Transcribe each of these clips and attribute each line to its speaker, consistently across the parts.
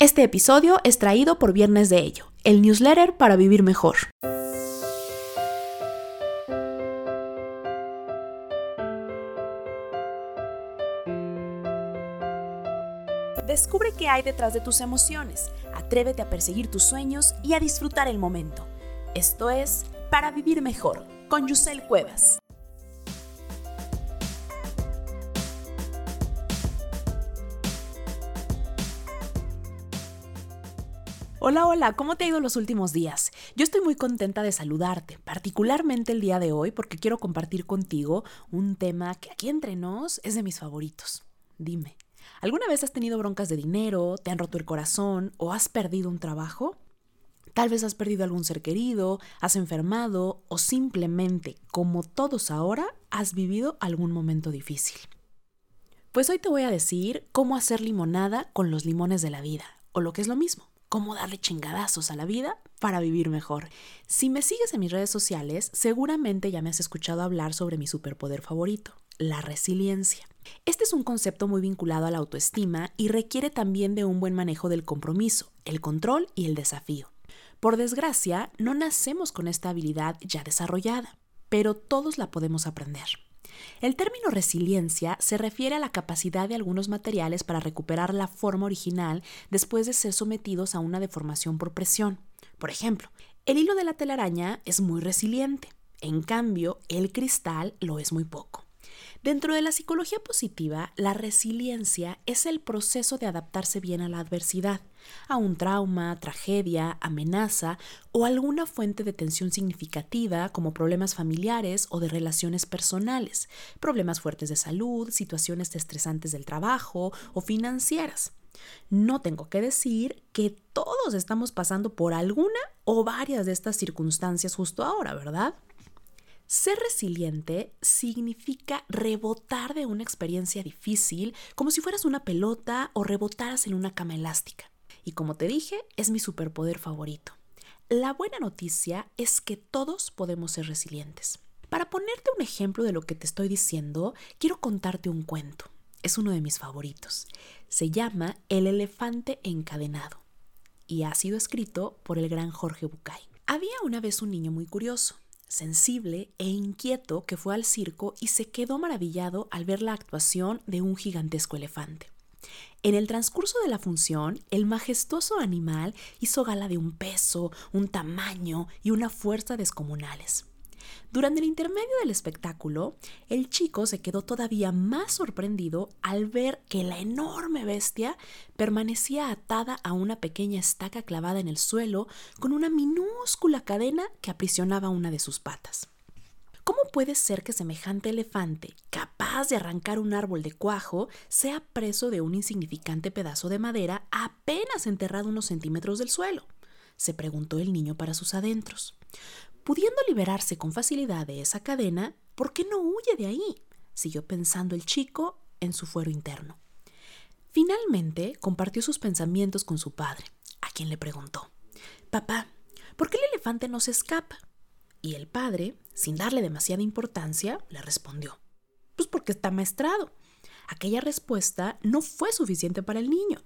Speaker 1: Este episodio es traído por Viernes de Ello, el newsletter para vivir mejor. Descubre qué hay detrás de tus emociones, atrévete a perseguir tus sueños y a disfrutar el momento. Esto es Para Vivir Mejor, con Yusel Cuevas. Hola, hola, ¿cómo te ha ido los últimos días? Yo estoy muy contenta de saludarte, particularmente el día de hoy, porque quiero compartir contigo un tema que aquí entre nos es de mis favoritos. Dime, ¿alguna vez has tenido broncas de dinero, te han roto el corazón o has perdido un trabajo? Tal vez has perdido algún ser querido, has enfermado o simplemente, como todos ahora, has vivido algún momento difícil. Pues hoy te voy a decir cómo hacer limonada con los limones de la vida, o lo que es lo mismo, cómo darle chingadazos a la vida para vivir mejor. Si me sigues en mis redes sociales, seguramente ya me has escuchado hablar sobre mi superpoder favorito, la resiliencia. Este es un concepto muy vinculado a la autoestima y requiere también de un buen manejo del compromiso, el control y el desafío. Por desgracia, no nacemos con esta habilidad ya desarrollada, pero todos la podemos aprender. El término resiliencia se refiere a la capacidad de algunos materiales para recuperar la forma original después de ser sometidos a una deformación por presión. Por ejemplo, el hilo de la telaraña es muy resiliente, en cambio, el cristal lo es muy poco. Dentro de la psicología positiva, la resiliencia es el proceso de adaptarse bien a la adversidad, a un trauma, tragedia, amenaza o alguna fuente de tensión significativa como problemas familiares o de relaciones personales, problemas fuertes de salud, situaciones estresantes del trabajo o financieras. No tengo que decir que todos estamos pasando por alguna o varias de estas circunstancias justo ahora, ¿verdad? Ser resiliente significa rebotar de una experiencia difícil como si fueras una pelota o rebotaras en una cama elástica. Y como te dije, es mi superpoder favorito. La buena noticia es que todos podemos ser resilientes. Para ponerte un ejemplo de lo que te estoy diciendo, quiero contarte un cuento. Es uno de mis favoritos. Se llama El elefante encadenado y ha sido escrito por el gran Jorge Bucay. Había una vez un niño muy curioso sensible e inquieto que fue al circo y se quedó maravillado al ver la actuación de un gigantesco elefante. En el transcurso de la función, el majestuoso animal hizo gala de un peso, un tamaño y una fuerza descomunales. Durante el intermedio del espectáculo, el chico se quedó todavía más sorprendido al ver que la enorme bestia permanecía atada a una pequeña estaca clavada en el suelo con una minúscula cadena que aprisionaba una de sus patas. ¿Cómo puede ser que semejante elefante, capaz de arrancar un árbol de cuajo, sea preso de un insignificante pedazo de madera apenas enterrado unos centímetros del suelo? se preguntó el niño para sus adentros. Pudiendo liberarse con facilidad de esa cadena, ¿por qué no huye de ahí? siguió pensando el chico en su fuero interno. Finalmente compartió sus pensamientos con su padre, a quien le preguntó, Papá, ¿por qué el elefante no se escapa? Y el padre, sin darle demasiada importancia, le respondió, Pues porque está maestrado. Aquella respuesta no fue suficiente para el niño.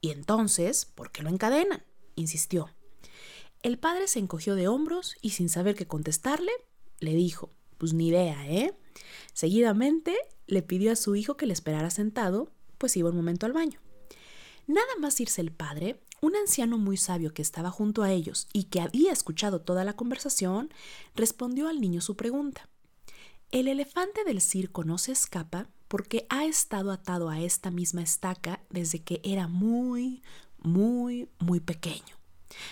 Speaker 1: Y entonces, ¿por qué lo encadenan? insistió. El padre se encogió de hombros y sin saber qué contestarle, le dijo, pues ni idea, ¿eh? Seguidamente le pidió a su hijo que le esperara sentado, pues iba un momento al baño. Nada más irse el padre, un anciano muy sabio que estaba junto a ellos y que había escuchado toda la conversación, respondió al niño su pregunta. El elefante del circo no se escapa porque ha estado atado a esta misma estaca desde que era muy, muy, muy pequeño.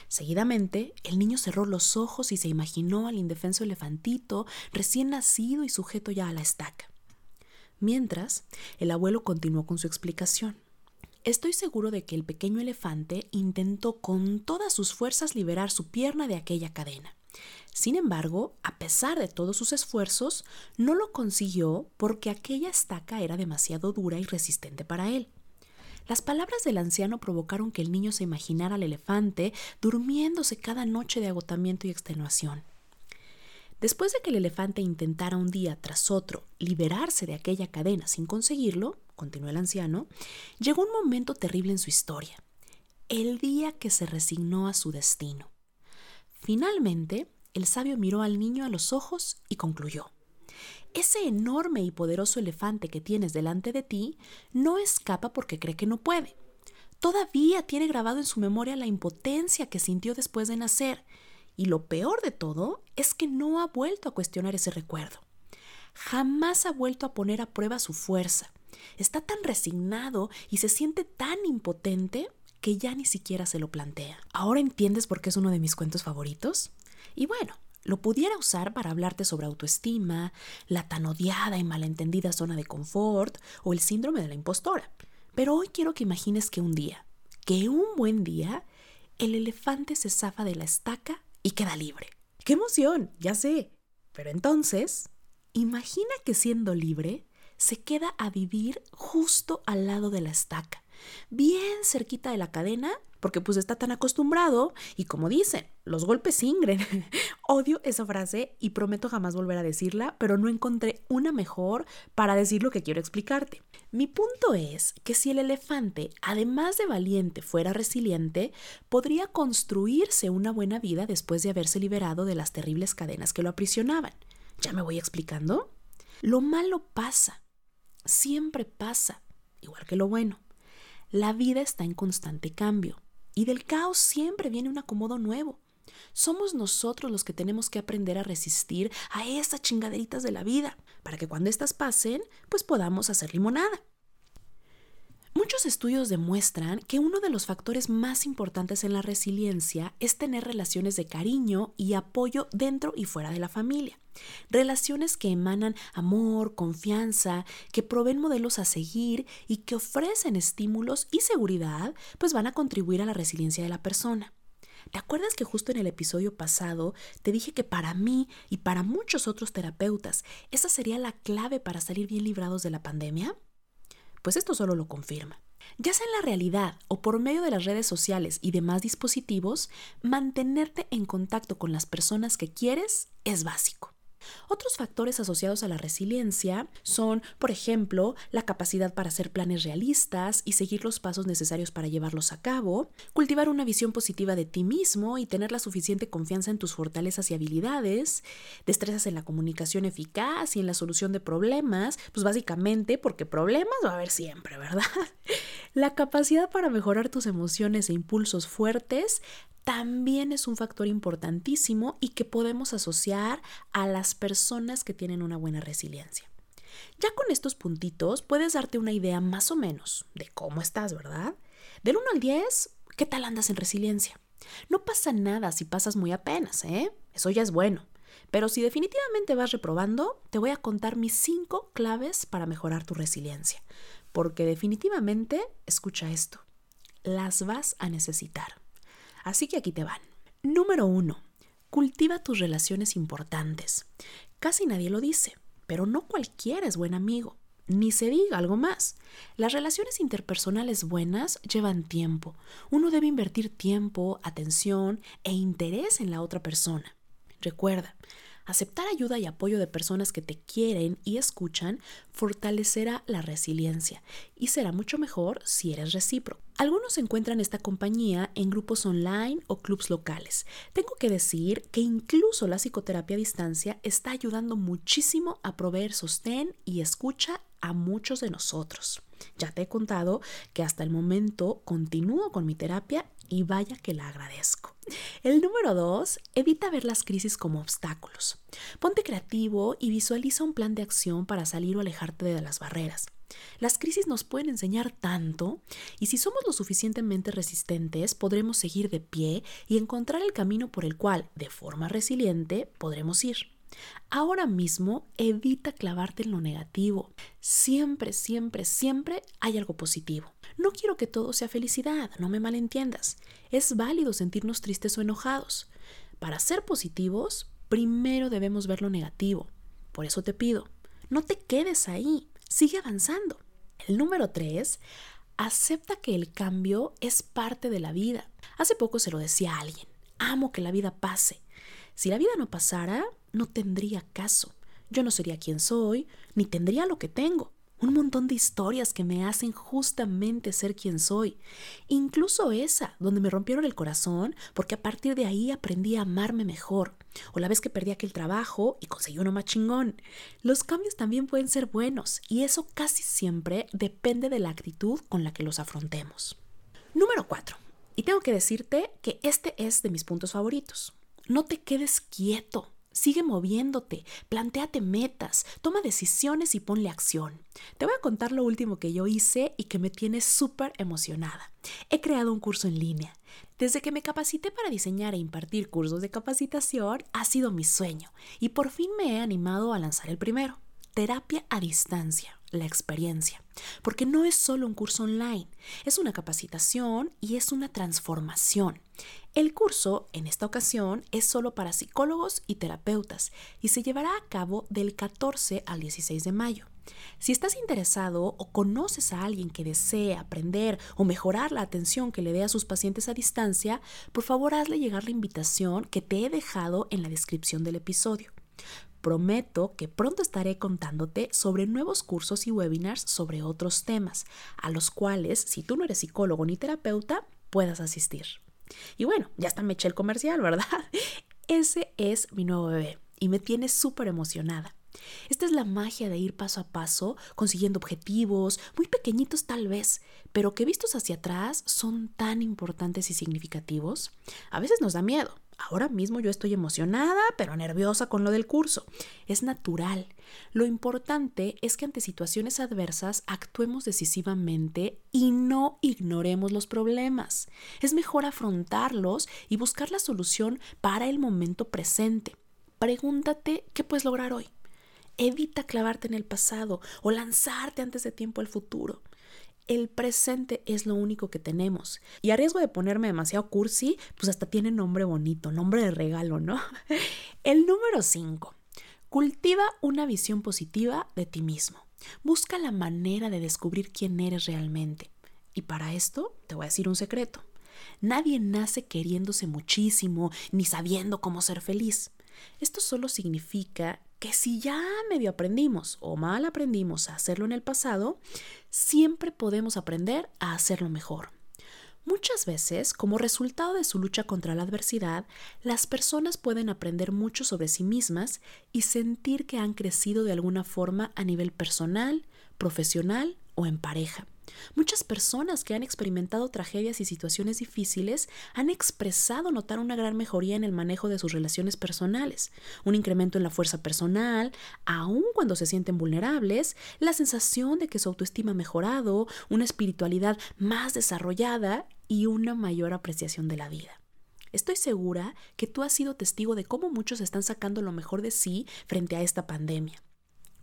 Speaker 1: Seguidamente, el niño cerró los ojos y se imaginó al indefenso elefantito recién nacido y sujeto ya a la estaca. Mientras, el abuelo continuó con su explicación. Estoy seguro de que el pequeño elefante intentó con todas sus fuerzas liberar su pierna de aquella cadena. Sin embargo, a pesar de todos sus esfuerzos, no lo consiguió porque aquella estaca era demasiado dura y resistente para él. Las palabras del anciano provocaron que el niño se imaginara al elefante durmiéndose cada noche de agotamiento y extenuación. Después de que el elefante intentara un día tras otro liberarse de aquella cadena sin conseguirlo, continuó el anciano, llegó un momento terrible en su historia. el día que se resignó a su destino. Finalmente, el sabio miró al niño a los ojos y concluyó. Ese enorme y poderoso elefante que tienes delante de ti no escapa porque cree que no puede. Todavía tiene grabado en su memoria la impotencia que sintió después de nacer, y lo peor de todo es que no ha vuelto a cuestionar ese recuerdo. Jamás ha vuelto a poner a prueba su fuerza. Está tan resignado y se siente tan impotente que ya ni siquiera se lo plantea. ¿Ahora entiendes por qué es uno de mis cuentos favoritos? Y bueno, lo pudiera usar para hablarte sobre autoestima, la tan odiada y malentendida zona de confort o el síndrome de la impostora. Pero hoy quiero que imagines que un día, que un buen día, el elefante se zafa de la estaca y queda libre. ¡Qué emoción! Ya sé. Pero entonces, imagina que siendo libre, se queda a vivir justo al lado de la estaca, bien cerquita de la cadena porque pues está tan acostumbrado y como dicen, los golpes ingren. Odio esa frase y prometo jamás volver a decirla, pero no encontré una mejor para decir lo que quiero explicarte. Mi punto es que si el elefante, además de valiente, fuera resiliente, podría construirse una buena vida después de haberse liberado de las terribles cadenas que lo aprisionaban. ¿Ya me voy explicando? Lo malo pasa, siempre pasa, igual que lo bueno. La vida está en constante cambio. Y del caos siempre viene un acomodo nuevo. Somos nosotros los que tenemos que aprender a resistir a esas chingaderitas de la vida, para que cuando éstas pasen, pues podamos hacer limonada. Muchos estudios demuestran que uno de los factores más importantes en la resiliencia es tener relaciones de cariño y apoyo dentro y fuera de la familia. Relaciones que emanan amor, confianza, que proveen modelos a seguir y que ofrecen estímulos y seguridad, pues van a contribuir a la resiliencia de la persona. ¿Te acuerdas que justo en el episodio pasado te dije que para mí y para muchos otros terapeutas esa sería la clave para salir bien librados de la pandemia? Pues esto solo lo confirma. Ya sea en la realidad o por medio de las redes sociales y demás dispositivos, mantenerte en contacto con las personas que quieres es básico. Otros factores asociados a la resiliencia son, por ejemplo, la capacidad para hacer planes realistas y seguir los pasos necesarios para llevarlos a cabo, cultivar una visión positiva de ti mismo y tener la suficiente confianza en tus fortalezas y habilidades, destrezas en la comunicación eficaz y en la solución de problemas, pues básicamente porque problemas va a haber siempre, ¿verdad? La capacidad para mejorar tus emociones e impulsos fuertes también es un factor importantísimo y que podemos asociar a las personas que tienen una buena resiliencia. Ya con estos puntitos puedes darte una idea más o menos de cómo estás, ¿verdad? Del 1 al 10, ¿qué tal andas en resiliencia? No pasa nada si pasas muy apenas, ¿eh? Eso ya es bueno. Pero si definitivamente vas reprobando, te voy a contar mis 5 claves para mejorar tu resiliencia. Porque definitivamente, escucha esto, las vas a necesitar. Así que aquí te van. Número uno, cultiva tus relaciones importantes. Casi nadie lo dice, pero no cualquiera es buen amigo. Ni se diga algo más. Las relaciones interpersonales buenas llevan tiempo. Uno debe invertir tiempo, atención e interés en la otra persona. Recuerda, Aceptar ayuda y apoyo de personas que te quieren y escuchan fortalecerá la resiliencia y será mucho mejor si eres recíproco. Algunos encuentran esta compañía en grupos online o clubs locales. Tengo que decir que incluso la psicoterapia a distancia está ayudando muchísimo a proveer sostén y escucha a muchos de nosotros. Ya te he contado que hasta el momento continúo con mi terapia y vaya que la agradezco. El número dos, evita ver las crisis como obstáculos. Ponte creativo y visualiza un plan de acción para salir o alejarte de las barreras. Las crisis nos pueden enseñar tanto y si somos lo suficientemente resistentes podremos seguir de pie y encontrar el camino por el cual, de forma resiliente, podremos ir. Ahora mismo evita clavarte en lo negativo. Siempre, siempre, siempre hay algo positivo. No quiero que todo sea felicidad, no me malentiendas. Es válido sentirnos tristes o enojados. Para ser positivos, primero debemos ver lo negativo. Por eso te pido, no te quedes ahí, sigue avanzando. El número tres, acepta que el cambio es parte de la vida. Hace poco se lo decía a alguien, amo que la vida pase. Si la vida no pasara, no tendría caso. Yo no sería quien soy, ni tendría lo que tengo. Un montón de historias que me hacen justamente ser quien soy. Incluso esa, donde me rompieron el corazón, porque a partir de ahí aprendí a amarme mejor. O la vez que perdí aquel trabajo y conseguí uno más chingón. Los cambios también pueden ser buenos y eso casi siempre depende de la actitud con la que los afrontemos. Número 4. Y tengo que decirte que este es de mis puntos favoritos. No te quedes quieto. Sigue moviéndote, planteate metas, toma decisiones y ponle acción. Te voy a contar lo último que yo hice y que me tiene súper emocionada. He creado un curso en línea. Desde que me capacité para diseñar e impartir cursos de capacitación, ha sido mi sueño y por fin me he animado a lanzar el primero. Terapia a distancia la experiencia, porque no es solo un curso online, es una capacitación y es una transformación. El curso, en esta ocasión, es solo para psicólogos y terapeutas y se llevará a cabo del 14 al 16 de mayo. Si estás interesado o conoces a alguien que desee aprender o mejorar la atención que le dé a sus pacientes a distancia, por favor hazle llegar la invitación que te he dejado en la descripción del episodio. Prometo que pronto estaré contándote sobre nuevos cursos y webinars sobre otros temas, a los cuales, si tú no eres psicólogo ni terapeuta, puedas asistir. Y bueno, ya está me eché el comercial, ¿verdad? Ese es mi nuevo bebé y me tiene súper emocionada. Esta es la magia de ir paso a paso, consiguiendo objetivos, muy pequeñitos tal vez, pero que vistos hacia atrás son tan importantes y significativos. A veces nos da miedo, Ahora mismo yo estoy emocionada, pero nerviosa con lo del curso. Es natural. Lo importante es que ante situaciones adversas actuemos decisivamente y no ignoremos los problemas. Es mejor afrontarlos y buscar la solución para el momento presente. Pregúntate qué puedes lograr hoy. Evita clavarte en el pasado o lanzarte antes de tiempo al futuro el presente es lo único que tenemos. Y a riesgo de ponerme demasiado cursi, pues hasta tiene nombre bonito, nombre de regalo, ¿no? El número 5. Cultiva una visión positiva de ti mismo. Busca la manera de descubrir quién eres realmente. Y para esto te voy a decir un secreto. Nadie nace queriéndose muchísimo ni sabiendo cómo ser feliz. Esto solo significa que si ya medio aprendimos o mal aprendimos a hacerlo en el pasado, siempre podemos aprender a hacerlo mejor. Muchas veces, como resultado de su lucha contra la adversidad, las personas pueden aprender mucho sobre sí mismas y sentir que han crecido de alguna forma a nivel personal, profesional o en pareja. Muchas personas que han experimentado tragedias y situaciones difíciles han expresado notar una gran mejoría en el manejo de sus relaciones personales, un incremento en la fuerza personal, aun cuando se sienten vulnerables, la sensación de que su autoestima ha mejorado, una espiritualidad más desarrollada y una mayor apreciación de la vida. Estoy segura que tú has sido testigo de cómo muchos están sacando lo mejor de sí frente a esta pandemia.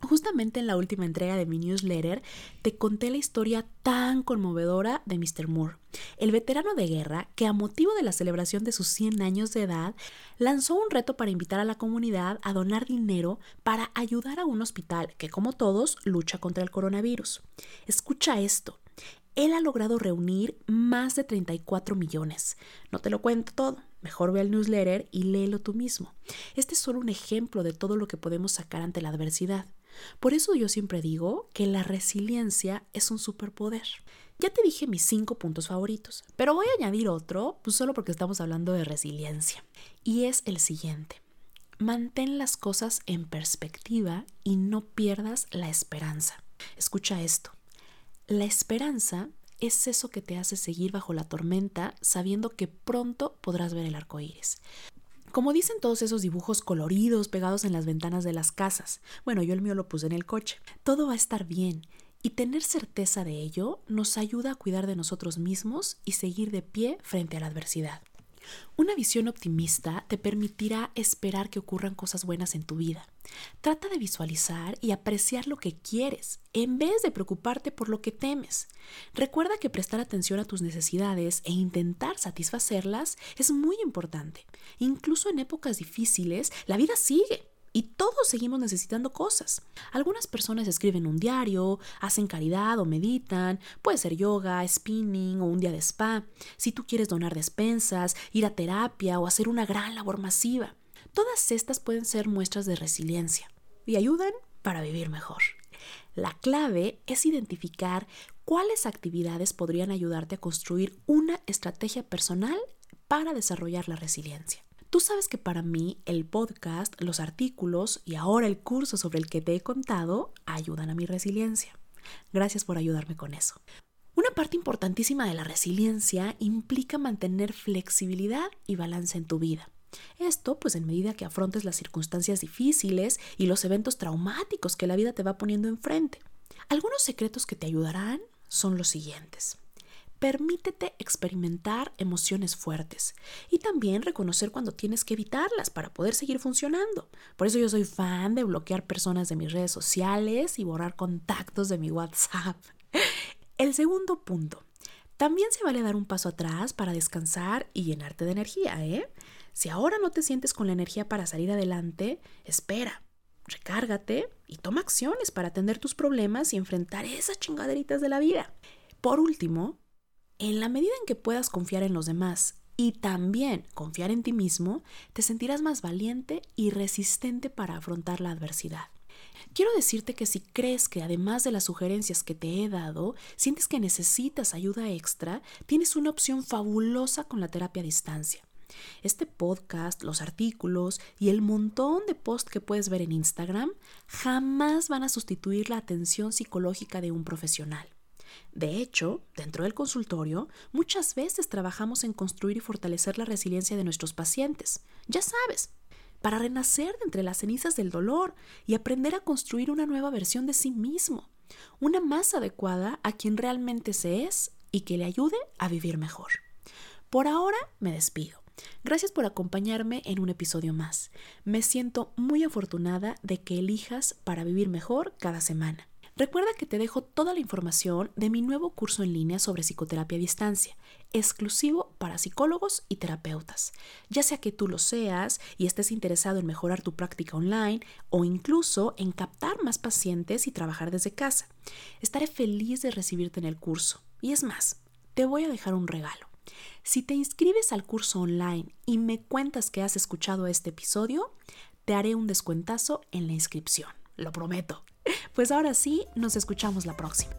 Speaker 1: Justamente en la última entrega de mi newsletter te conté la historia tan conmovedora de Mr. Moore, el veterano de guerra que a motivo de la celebración de sus 100 años de edad lanzó un reto para invitar a la comunidad a donar dinero para ayudar a un hospital que como todos lucha contra el coronavirus. Escucha esto. Él ha logrado reunir más de 34 millones. No te lo cuento todo, mejor ve el newsletter y léelo tú mismo. Este es solo un ejemplo de todo lo que podemos sacar ante la adversidad. Por eso yo siempre digo que la resiliencia es un superpoder. Ya te dije mis cinco puntos favoritos, pero voy a añadir otro, pues solo porque estamos hablando de resiliencia. Y es el siguiente. Mantén las cosas en perspectiva y no pierdas la esperanza. Escucha esto. La esperanza es eso que te hace seguir bajo la tormenta sabiendo que pronto podrás ver el arco iris. Como dicen todos esos dibujos coloridos pegados en las ventanas de las casas. Bueno, yo el mío lo puse en el coche. Todo va a estar bien. Y tener certeza de ello nos ayuda a cuidar de nosotros mismos y seguir de pie frente a la adversidad. Una visión optimista te permitirá esperar que ocurran cosas buenas en tu vida. Trata de visualizar y apreciar lo que quieres en vez de preocuparte por lo que temes. Recuerda que prestar atención a tus necesidades e intentar satisfacerlas es muy importante. Incluso en épocas difíciles, la vida sigue y todos seguimos necesitando cosas. Algunas personas escriben un diario, hacen caridad o meditan, puede ser yoga, spinning o un día de spa. Si tú quieres donar despensas, ir a terapia o hacer una gran labor masiva. Todas estas pueden ser muestras de resiliencia y ayudan para vivir mejor. La clave es identificar cuáles actividades podrían ayudarte a construir una estrategia personal para desarrollar la resiliencia. Tú sabes que para mí el podcast, los artículos y ahora el curso sobre el que te he contado ayudan a mi resiliencia. Gracias por ayudarme con eso. Una parte importantísima de la resiliencia implica mantener flexibilidad y balance en tu vida. Esto, pues en medida que afrontes las circunstancias difíciles y los eventos traumáticos que la vida te va poniendo enfrente. Algunos secretos que te ayudarán son los siguientes. Permítete experimentar emociones fuertes y también reconocer cuando tienes que evitarlas para poder seguir funcionando. Por eso yo soy fan de bloquear personas de mis redes sociales y borrar contactos de mi WhatsApp. El segundo punto. También se vale dar un paso atrás para descansar y llenarte de energía, ¿eh? Si ahora no te sientes con la energía para salir adelante, espera, recárgate y toma acciones para atender tus problemas y enfrentar esas chingaderitas de la vida. Por último, en la medida en que puedas confiar en los demás y también confiar en ti mismo, te sentirás más valiente y resistente para afrontar la adversidad. Quiero decirte que si crees que además de las sugerencias que te he dado, sientes que necesitas ayuda extra, tienes una opción fabulosa con la terapia a distancia. Este podcast, los artículos y el montón de posts que puedes ver en Instagram jamás van a sustituir la atención psicológica de un profesional. De hecho, dentro del consultorio, muchas veces trabajamos en construir y fortalecer la resiliencia de nuestros pacientes. Ya sabes, para renacer de entre las cenizas del dolor y aprender a construir una nueva versión de sí mismo, una más adecuada a quien realmente se es y que le ayude a vivir mejor. Por ahora me despido. Gracias por acompañarme en un episodio más. Me siento muy afortunada de que elijas para vivir mejor cada semana. Recuerda que te dejo toda la información de mi nuevo curso en línea sobre psicoterapia a distancia, exclusivo para psicólogos y terapeutas. Ya sea que tú lo seas y estés interesado en mejorar tu práctica online o incluso en captar más pacientes y trabajar desde casa. Estaré feliz de recibirte en el curso. Y es más, te voy a dejar un regalo. Si te inscribes al curso online y me cuentas que has escuchado este episodio, te haré un descuentazo en la inscripción. Lo prometo. Pues ahora sí, nos escuchamos la próxima.